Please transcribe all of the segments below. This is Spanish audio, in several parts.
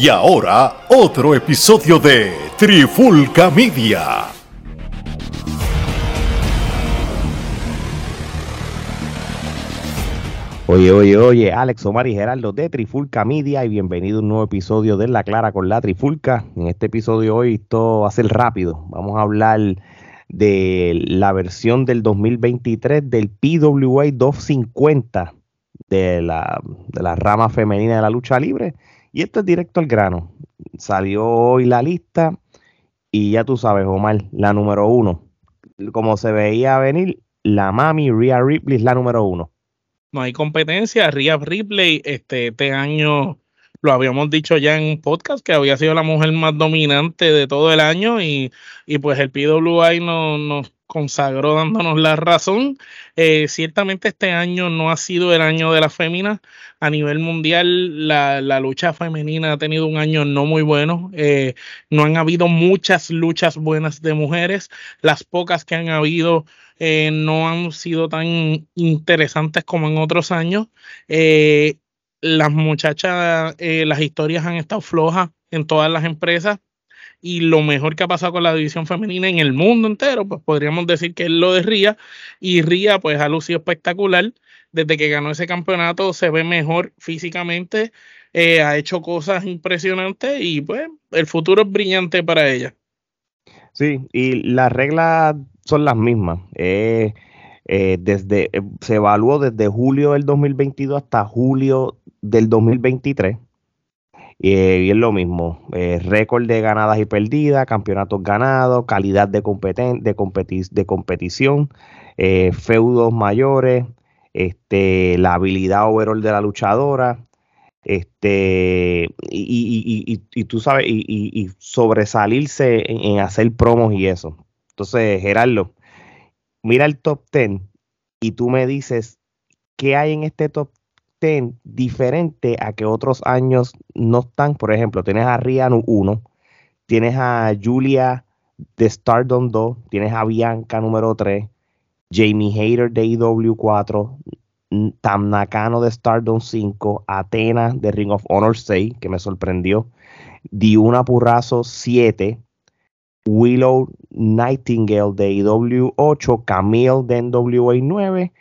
Y ahora, otro episodio de Trifulca Media. Oye, oye, oye, Alex Omar y Gerardo de Trifulca Media y bienvenido a un nuevo episodio de La Clara con la Trifulca. En este episodio hoy esto va a ser rápido. Vamos a hablar de la versión del 2023 del PWA 250 de la, de la rama femenina de la lucha libre. Y esto es directo al grano. Salió hoy la lista y ya tú sabes, Omar, la número uno. Como se veía venir, la mami Rhea Ripley es la número uno. No hay competencia. Rhea Ripley este, este año lo habíamos dicho ya en podcast que había sido la mujer más dominante de todo el año y, y pues el PWI no, nos consagró dándonos la razón. Eh, ciertamente este año no ha sido el año de la fémina. A nivel mundial, la, la, lucha femenina ha tenido un año no muy bueno. Eh, no han habido muchas luchas buenas de mujeres. Las pocas que han habido eh, no han sido tan interesantes como en otros años. Las muchachas, las historias han estado flojas en todas las empresas y lo mejor que ha pasado con la división femenina en el mundo entero, pues podríamos decir que es lo de Ría y Ría pues ha lucido espectacular. Desde que ganó ese campeonato se ve mejor físicamente, eh, ha hecho cosas impresionantes y pues el futuro es brillante para ella. Sí, y las reglas son las mismas. Eh, eh, desde, se evaluó desde julio del 2022 hasta julio del 2023. Eh, y es lo mismo, eh, récord de ganadas y perdidas, campeonatos ganados, calidad de, competen de, competi de competición, eh, feudos mayores, este, la habilidad overall de la luchadora, este, y, y, y, y tú sabes, y, sobresalirse en, hacer promos y eso. Entonces, Gerardo, mira el top 10 y tú me dices qué hay en este top 10 diferente a que otros años no están. Por ejemplo, tienes a Rian 1, tienes a Julia de Stardom 2, tienes a Bianca número 3, Jamie Hayter de IW 4, Tam Nakano de Stardom 5, Athena de Ring of Honor 6, que me sorprendió, Diuna Purrazo 7, Willow Nightingale de IW 8, Camille de NWA 9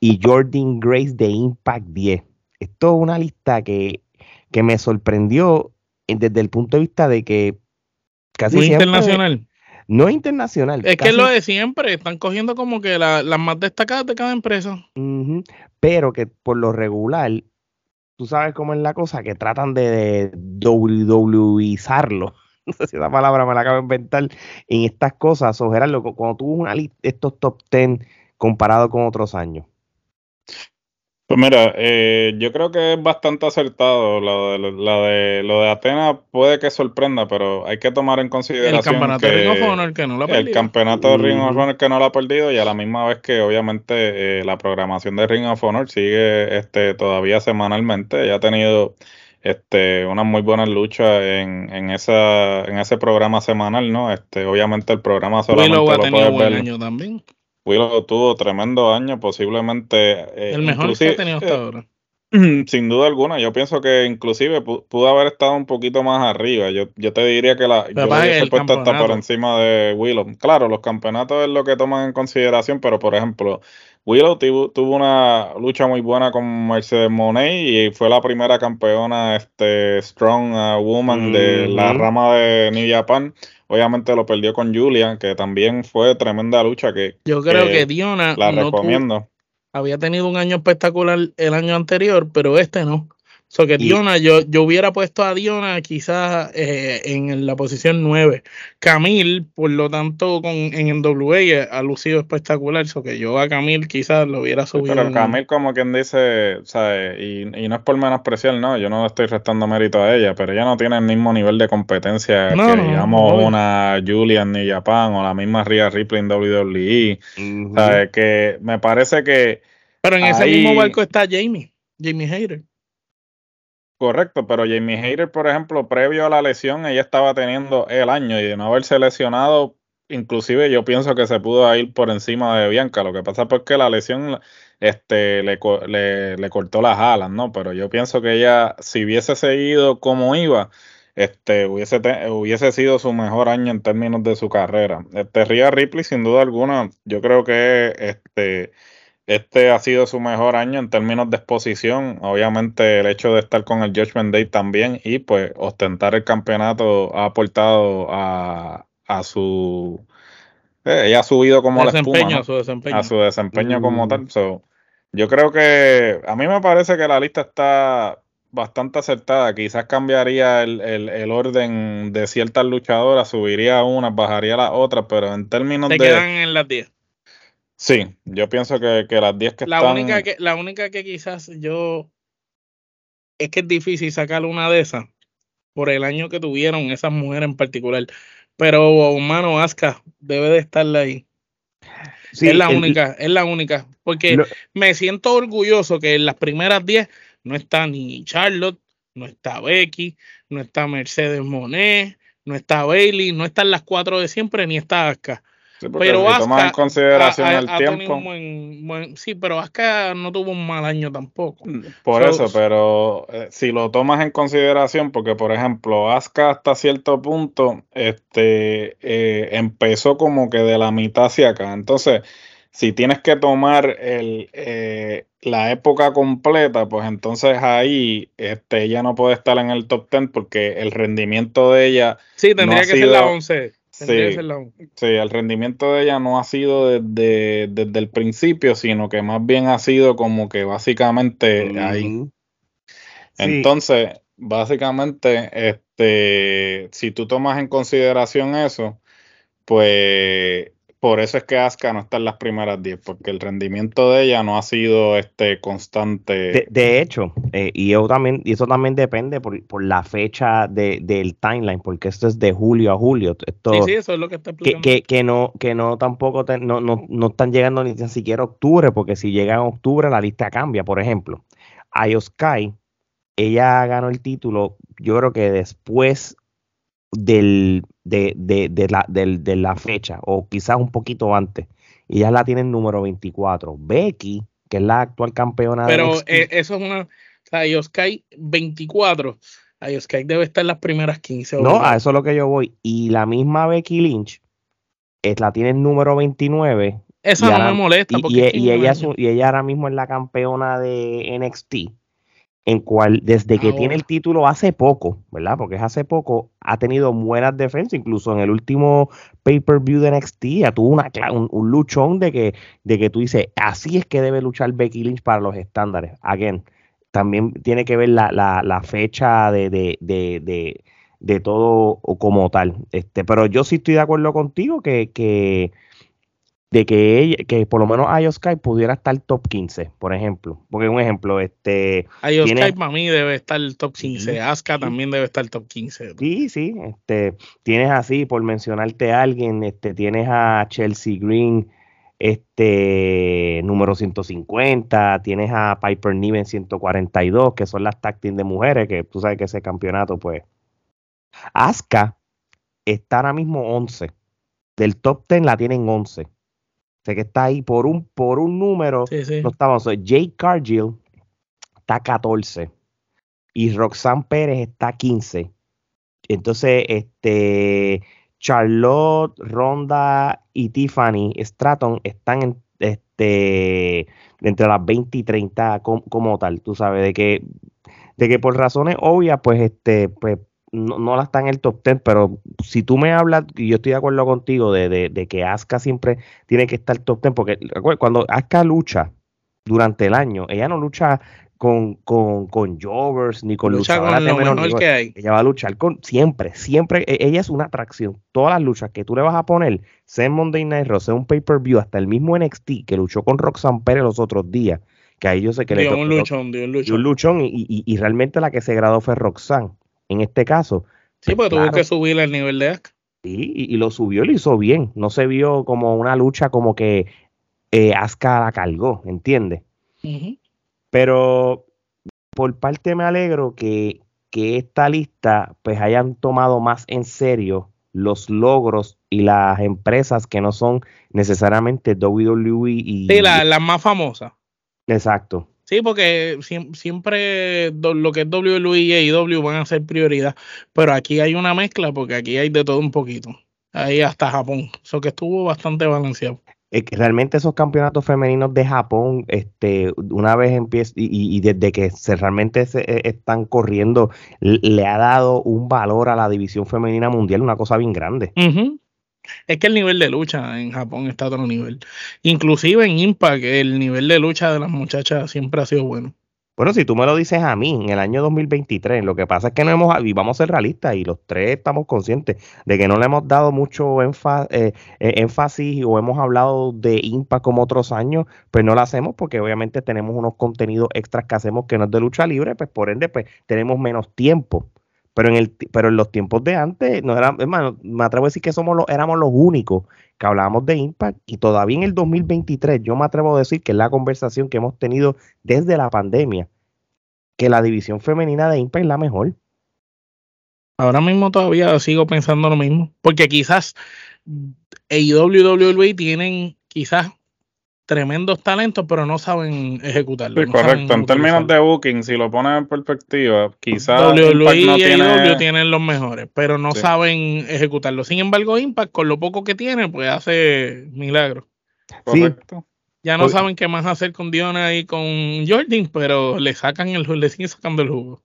y Jordan Grace de Impact 10. Esto es una lista que, que me sorprendió desde el punto de vista de que casi Muy siempre, internacional. No es internacional. Es casi, que es lo de siempre, están cogiendo como que las la más destacadas de cada empresa. Uh -huh, pero que por lo regular, tú sabes cómo es la cosa, que tratan de, de WWizarlo no sé si esa palabra me la acabo de inventar, en estas cosas, o Gerardo, cuando tú una lista, estos top 10 comparado con otros años. Pues mira, eh, yo creo que es bastante acertado. Lo de, lo de, lo de Atenas puede que sorprenda, pero hay que tomar en consideración el campeonato que de Ring of Honor que no lo ha perdido. El campeonato de Ring of Honor que no lo ha perdido y a la misma vez que obviamente eh, la programación de Ring of Honor sigue este, todavía semanalmente. Ya ha tenido este, unas muy buenas luchas en, en, esa, en ese programa semanal, ¿no? Este, obviamente el programa solamente Willow ha lo tenido puedes buen ver. año también. Willow tuvo tremendo año, posiblemente. eh, El mejor que ha tenido hasta eh, ahora. Sin duda alguna, yo pienso que inclusive pu- pudo haber estado un poquito más arriba. Yo, yo te diría que la yo hubiese puesto hasta por encima de Willow. Claro, los campeonatos es lo que toman en consideración, pero por ejemplo, Willow tuvo, una lucha muy buena con Mercedes Monet y fue la primera campeona este Strong uh, Woman de la rama de New Japan. Obviamente lo perdió con Julia, que también fue tremenda lucha que Yo creo eh, que Diona la no recomiendo. había tenido un año espectacular el año anterior, pero este no. So que Y- Diona, yo, yo hubiera puesto a Diona quizás eh, en la posición 9. Camil, por lo tanto, con, en NWA eh, ha lucido espectacular. So que yo a Camil quizás lo hubiera subido. Pero Camil, como quien dice, ¿sabes? Y, y no es por menospreciar, no, yo no le estoy restando mérito a ella, pero ella no tiene el mismo nivel de competencia No, que, no, digamos, una Julia en New Japan o la misma Rhea Ripley en WWE. ¿Sabes? Que me parece que, Pero en ese mismo barco está Jamie, Jamie Hayter. Correcto, pero Jamie Hayter, por ejemplo, previo a la lesión, ella estaba teniendo el año y de no haberse lesionado, inclusive yo pienso que se pudo ir por encima de Bianca. Lo que pasa es que la lesión este, le, le, cortó las alas, ¿no? Pero yo pienso que ella, si hubiese seguido como iba, este hubiese, hubiese sido su mejor año en términos de su carrera. Este Rhea Ripley, sin duda alguna, yo creo que este, este ha sido su mejor año en términos de exposición. Obviamente el hecho de estar con el Judgment Day también y pues ostentar el campeonato ha aportado a, a su... Eh, ella ha subido como la espuma, su desempeño. a su desempeño como mm. tal. yo creo que a mí me parece que la lista está bastante acertada. Quizás cambiaría el, el, orden de ciertas luchadoras, subiría unas, bajaría las otras, pero en términos de. quedan en las 10. Sí, yo pienso que, las 10 que la están. Única que, la única que quizás yo. Es que es difícil sacar una de esas por el año que tuvieron esas mujeres en particular. Pero, humano, Aska debe de estar ahí. Sí, es la única, es la única. Porque me siento orgulloso que en las primeras 10 no está ni Charlotte, no está Becky, no está Mercedes Monet, no está Bailey, no están las cuatro de siempre, ni está Asuka. pero si en consideración el tiempo. sí, pero Asuka no tuvo un mal año tampoco. Mm, por eso, pero eh, si lo tomas en consideración, porque por ejemplo, Asuka hasta cierto punto este, eh, empezó como que de la mitad hacia acá. Entonces, si tienes que tomar el, eh, la época completa, pues entonces ahí este, ella no puede estar en el top 10 porque el rendimiento de ella. Sí, tendría que ser la 11. Sí, sí, el rendimiento de ella no ha sido desde, desde, el principio, sino que más bien ha sido como que básicamente ahí. Entonces, básicamente, este, si tú tomas en consideración eso, pues por eso es que Asuka no está en las primeras 10, porque el rendimiento de ella no ha sido este constante. De, hecho, eh, y, yo también, y eso también depende por, la fecha del timeline, porque esto es de julio a julio. Esto, sí, sí, eso es lo que está explicando. Que, que, no, que no tampoco no, no, están llegando ni siquiera octubre, porque si llega en octubre la lista cambia. Por ejemplo, Ayoskai, ella ganó el título, yo creo que después del, de, de, de, la, de, la fecha, o quizás un poquito antes. Y ya la tienen número 24. Becky, que es la actual campeona Pero eh, eso es una. O sea, Yoskai 24. A Yoskai debe estar en las primeras 15. No, a eso es lo que yo voy. Y la misma Becky Lynch es, la tiene número 29. Eso no me molesta. y, ella y ella ahora mismo es la campeona de NXT en cual desde que tiene el título hace poco, ¿verdad? Porque es hace poco, ha tenido buenas defensas, incluso en el último pay-per-view de NXT ya tuvo una, un, luchón de que, de que tú dices, así es que debe luchar Becky Lynch para los estándares. Again, también tiene que ver la, la, la fecha de, de, de, de, todo como tal. Este, pero yo sí estoy de acuerdo contigo que, que de que ella, que por lo menos Sky pudiera estar top 15, por ejemplo. Porque un ejemplo, este. Sky para mí debe estar el top 15. Asuka también debe estar top 15. Sí, sí. Este, tienes así, por mencionarte a alguien, este, tienes a Chelsea Green, este, número 150, tienes a Piper Niven 142, que son las tag de mujeres, que tú sabes que ese campeonato, pues. Asuka está ahora mismo 11. Del top 10 la tienen 11 que está ahí por un, por un número. No estamos. Jake Cargill está 14 y Roxanne Pérez está 15. Entonces, este Charlotte, Ronda y Tiffany Stratton están en, este, entre las 20 y 30 como, tal. Tú sabes, de que, de que por razones obvias, pues, este, pues no, no, la está en el top 10, pero si tú me hablas, y yo estoy de acuerdo contigo, de, que Asuka siempre tiene que estar top 10, porque cuando Asuka lucha durante el año, ella no lucha con, con, con Jovers ni con luchadoras de menor que hay. Ella va a luchar con siempre, siempre. E, ella es una atracción. Todas las luchas que tú le vas a poner, sea en Monday Night Raw, sea un pay-per-view, hasta el mismo NXT que luchó con Roxanne Pérez los otros días, que ahí yo sé que le dio un luchón, dio un luchón. un luchón y, y, y, realmente la que se graduó fue Roxanne en este caso. Sí, porque tuvo que subir el nivel de Asuka. Sí, y, lo subió y lo hizo bien. No se vio como una lucha como que eh, Asuka la cargó, ¿entiendes? Pero por parte me alegro que, que esta lista pues hayan tomado más en serio los logros y las empresas que no son necesariamente WWE y... Sí, las la más famosas. Exacto. Sí, porque siempre lo que es WWE y AEW van a ser prioridad, pero aquí hay una mezcla porque aquí hay de todo un poquito. Ahí hasta Japón, eso que estuvo bastante balanceado. realmente esos campeonatos femeninos de Japón, este, una vez empieza y, desde que se realmente se, e, están corriendo, le ha dado un valor a la división femenina mundial, una cosa bien grande. Es que el nivel de lucha en Japón está a otro nivel. Inclusive en Impact, el nivel de lucha de las muchachas siempre ha sido bueno. Bueno, si tú me lo dices a mí, en el año 2023, lo que pasa es que no hemos, y vamos a ser realistas, y los tres estamos conscientes de que no le hemos dado mucho eh, eh, énfasis o hemos hablado de Impact como otros años, pues no lo hacemos porque obviamente tenemos unos contenidos extras que hacemos que no es de lucha libre, pues por ende, pues tenemos menos tiempo. Pero en, el, pero en los tiempos de antes, no era, hermano, me atrevo a decir que somos los, éramos los únicos que hablábamos de Impact y todavía en el 2023 yo me atrevo a decir que es la conversación que hemos tenido desde la pandemia, que la división femenina de Impact es la mejor. Ahora mismo todavía sigo pensando lo mismo, porque quizás AEW y WWE tienen quizás tremendos talentos, pero no saben ejecutarlo. Sí, correcto. En términos de booking, si lo pones en perspectiva, quizás WWE y tiene... tienen los mejores, pero no saben ejecutarlo. Sin embargo, Impact, con lo poco que tiene, pues hace milagros. Correcto. Ya no saben qué más hacer con Diona y con Jordan, pero le sacan el le siguen sacando el jugo.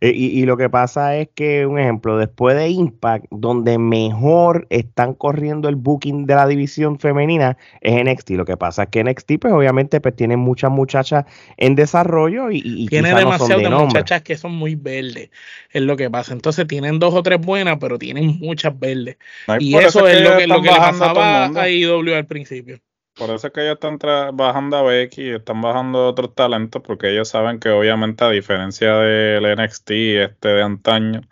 Eh, y, lo que pasa es que, un ejemplo, después de Impact, donde mejor están corriendo el booking de la división femenina es NXT. Lo que pasa es que NXT, pues obviamente, pues tiene muchas muchachas en desarrollo y, tiene demasiadas muchachas que son muy verdes, es lo que pasa. Entonces tienen dos o tres buenas, pero tienen muchas verdes. y eso, es, lo que, lo que le pasaba a IW al principio. Por eso es que ellos están bajando a Becky y están bajando otros talentos, porque ellos saben que obviamente a diferencia del NXT este de antaño,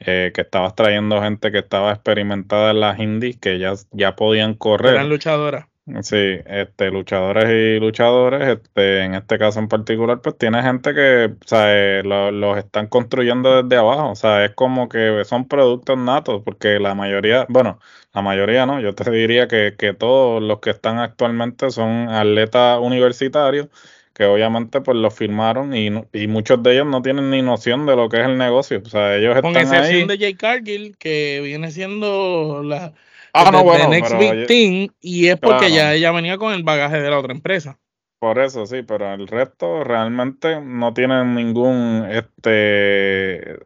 eh, que estabas trayendo gente que estaba experimentada en las indies, que ya, ya podían correr. Eran luchadoras. Sí, este, luchadores y luchadores, este, en este caso en particular, pues tiene gente que, o sea, eh, los están construyendo desde abajo, o sea, es como que son productos natos, porque la mayoría, bueno, la mayoría no, yo te diría que, que todos los que están actualmente son atletas universitarios, que obviamente pues los firmaron y, y muchos de ellos no tienen ni noción de lo que es el negocio, o sea, ellos Con están excepción de Jay Cargill, que viene siendo la Ah, no, bueno, Next Big Thing, y es porque ya ella venía con el bagaje de la otra empresa. Por eso sí, pero el resto realmente no tienen ningún este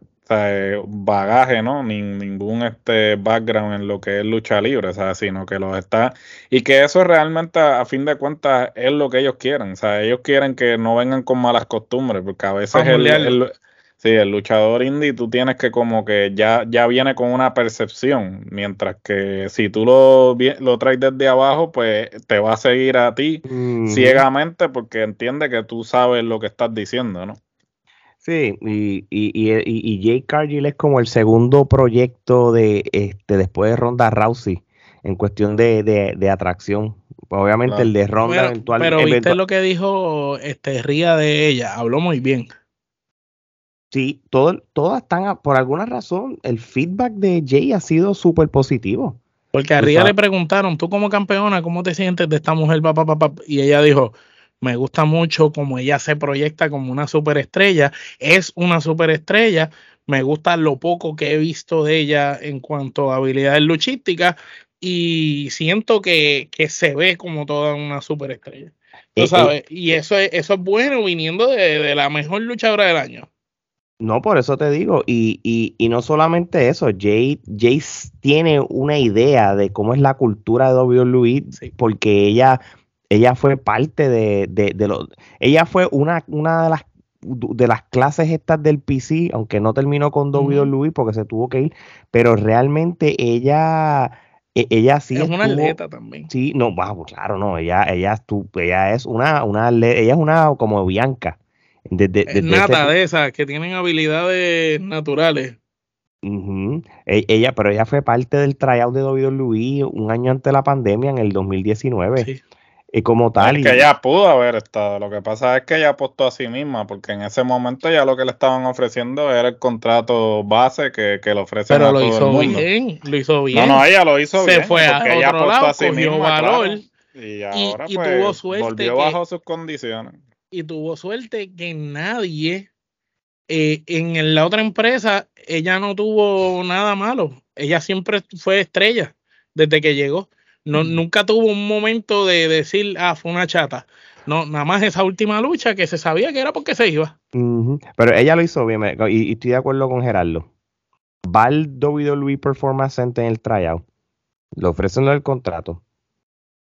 bagaje, ¿no? Ni, ningún este background en lo que es lucha libre, o sea, sino que los está y que eso realmente a fin de cuentas es lo que ellos quieren, o sea, ellos quieren que no vengan con malas costumbres, porque a veces el, Sí, el luchador indie tú tienes que como que ya, ya viene con una percepción, mientras que si tú lo, lo traes desde abajo, pues te va a seguir a ti ciegamente porque entiende que tú sabes lo que estás diciendo, ¿no? Sí, y, y, y, y Jay Cargill es como el segundo proyecto de este después de Ronda Rousey en cuestión de, de, atracción. Obviamente el de Ronda pero, eventual. Pero viste lo que dijo este Ría de ella, habló muy bien. Sí, todo, todas están, por alguna razón, el feedback de Jay ha sido súper positivo. Porque a Ria le preguntaron, tú como campeona, ¿cómo te sientes de esta mujer? Y ella dijo, me gusta mucho como ella se proyecta como una superestrella, es una superestrella, me gusta lo poco que he visto de ella en cuanto a habilidades luchísticas y siento que, se ve como toda una superestrella. ¿Tú eh, eh, sabes? y eso es, eso es bueno viniendo de, de la mejor luchadora del año. No, por eso te digo, y, y, y no solamente eso, Jay, Jay, tiene una idea de cómo es la cultura de WWE, porque ella, ella fue parte de, de, de lo, ella fue una, una de las de las clases estas del PC, aunque no terminó con WWE porque se tuvo que ir, pero realmente ella, e, ella sí es una atleta también. Sí, no, claro, no, ella, ella, ella es una, una, ella es una como Bianca. De, Nata de esas que tienen habilidades naturales. E, ella, pero ella fue parte del tryout de WWE un año antes de la pandemia, en el 2019. Y como tal. que ella pudo haber estado. Lo que pasa es que ella apostó a sí misma, porque en ese momento ya lo que le estaban ofreciendo era el contrato base que, que le ofrecen Pero lo hizo bien, lo hizo bien. No, no, ella lo hizo bien. Se fue a otro lado, a sí misma, Y ahora pues, volvió bajo sus condiciones. y tuvo suerte que nadie eh, en la otra empresa, ella no tuvo nada malo. Ella siempre fue estrella desde que llegó. No, Nunca tuvo un momento de decir, ah, fue una chata. No, nada más esa última lucha que se sabía que era porque se iba. Pero ella lo hizo bien, y, estoy de acuerdo con Gerardo. Va al WWE Performance Center en el tryout, le ofrecen el contrato,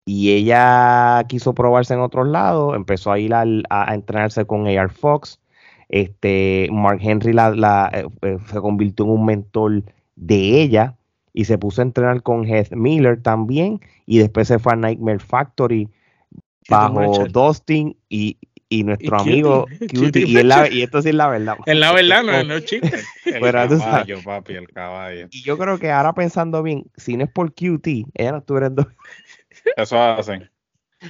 y ella quiso probarse en otros lados, empezó a ir a, entrenarse con AR Fox. Este, Mark Henry la, eh, eh, se convirtió en un mentor de ella y se puso a entrenar con Heath Miller también y después se fue a Nightmare Factory bajo Dustin y, y nuestro amigo Cutie, y, y, esto sí es la verdad. Es la verdad, no, no es chiste. el caballo, papi, el caballo. Y yo creo que ahora pensando bien, si no es por QT, ella no estuviera en Eso hacen.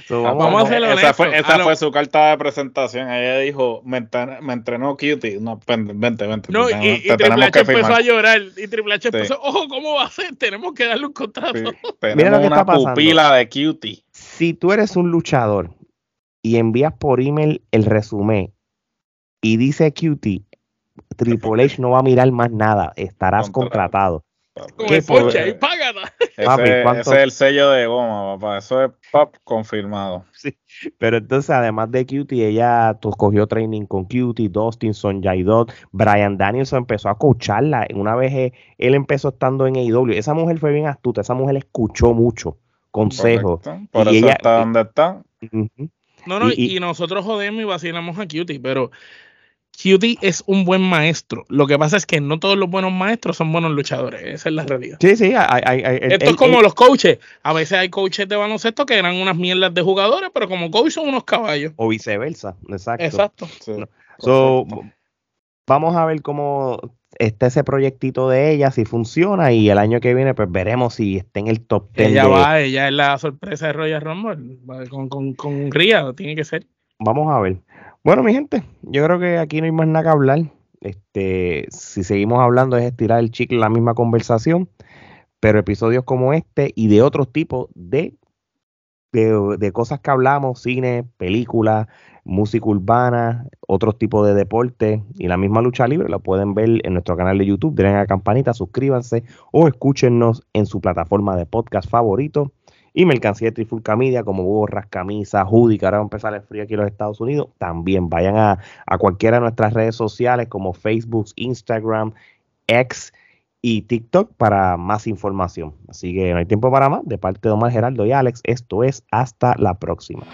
Vamos, a hacerlo Esa, fue, esa fue, su carta de presentación. Ella dijo: Me, entrenó Cutie. No, vente, vente. No, y, Triple H empezó a llorar. Y Triple H empezó: Ojo, ¿cómo va a ser? Tenemos que darle un contrato. Tenemos Mira lo que una pupila de Cutie. Si tú eres un luchador y envías por email el resumen y dice QT, Triple H no va a mirar más nada, estarás contratado. ¿Qué Ese, es el sello de goma, papá. Eso es pop confirmado. Sí. Pero entonces, además de Cutie, ella cogió training con Cutie, Dustin, Sonjay Dot, Brian Danielson empezó a escucharla. Una vez eh, él empezó estando en AEW, esa mujer fue bien astuta, esa mujer escuchó mucho consejo. Por eso está donde está. No, no, y, nosotros jodemos y vacilamos a Cutie, pero Cutie es un buen maestro. Lo que pasa es que no todos los buenos maestros son buenos luchadores. Esa es la realidad. Sí, sí. Esto es como los coaches. A veces hay coaches de baloncesto que eran unas mierdas de jugadores, pero como coach son unos caballos. O viceversa. Exacto. Exacto. so, vamos a ver cómo está ese proyectito de ella, si funciona, y el año que viene, pues veremos si está en el top 10. Ella va, ella es la sorpresa de Royal Rumble, con, con, con Ria, tiene que ser. Vamos a ver. Bueno, mi gente, yo creo que aquí no hay más nada que hablar. Este, si seguimos hablando es estirar el chicle la misma conversación, pero episodios como este y de otros tipos de, de, cosas que hablamos, cine, películas, música urbana, otros tipos de deporte y la misma lucha libre, la pueden ver en nuestro canal de YouTube, denle a la campanita, suscríbanse o escúchenos en su plataforma de podcast favorito y mercancía de Trifulca Media como gorras, camisas, hoodie, que ahora va a empezar el frío aquí en los Estados Unidos, también vayan a, a cualquiera de nuestras redes sociales como Facebook, Instagram, X y TikTok para más información. Así que no hay tiempo para más. De parte de Omar Geraldo y Alex, esto es hasta la próxima.